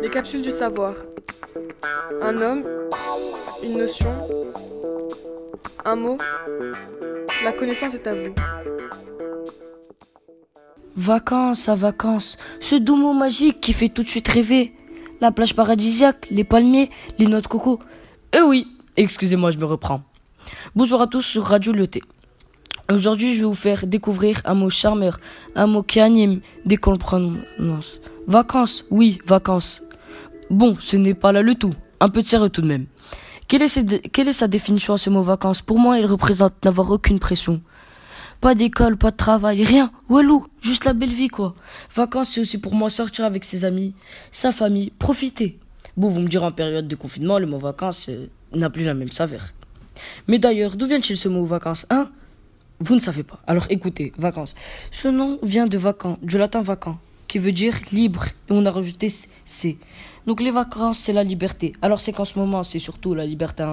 Les capsules du savoir. Un homme, une notion, un mot. La connaissance est à vous. Vacances à vacances, ce doux mot magique qui fait tout de suite rêver. La plage paradisiaque, les palmiers, les noix de coco. Eh oui, excusez-moi, je me reprends. Bonjour à tous sur Radio Lyoté. Aujourd'hui, je vais vous faire découvrir un mot charmeur, un mot qui anime dès qu'on. Vacances, oui, vacances. Bon, ce n'est pas là le tout. Un peu de sérieux tout de même. Quelle est, sa définition à ce mot vacances? Pour moi, il représente n'avoir aucune pression. Pas d'école, pas de travail, rien. Walou, juste la belle vie, quoi. Vacances, c'est aussi pour moi sortir avec ses amis, sa famille, profiter. Bon, vous me direz en période de confinement, le mot vacances euh, n'a plus la même saveur. Mais d'ailleurs, d'où vient-il ce mot vacances, hein? Vous ne savez pas. Alors écoutez, vacances. Ce nom vient de vacant, du latin vacant, qui veut dire libre, et on a rajouté c. Donc les vacances, c'est la liberté. Alors c'est qu'en ce moment, c'est surtout la liberté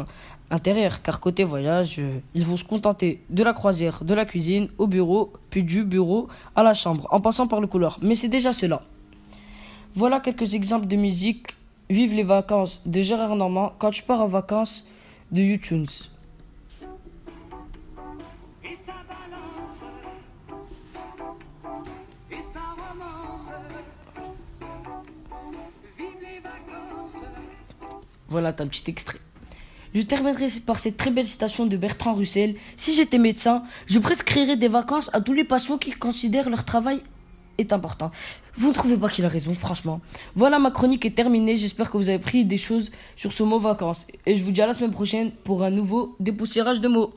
intérieur, car côté voyage, euh, ils vont se contenter de la croisière, de la cuisine, au bureau, puis du bureau à la chambre, en passant par le couloir. Mais c'est déjà cela. Voilà quelques exemples de musique. Vive les vacances de Gérard Normand quand tu pars en vacances de YouTunes. Voilà, t'as un petit extrait. Je terminerai par cette très belle citation de Bertrand Russell. Si j'étais médecin, je prescrirais des vacances à tous les patients qui considèrent leur travail est important. Vous ne trouvez pas qu'il a raison, franchement. Voilà, ma chronique est terminée. J'espère que vous avez pris des choses sur ce mot vacances. Et je vous dis à la semaine prochaine pour un nouveau dépoussiérage de mots.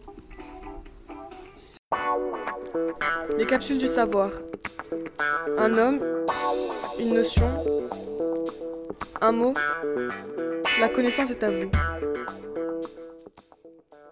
Les capsules du savoir. Un homme, une notion, un mot. La connaissance est à vous.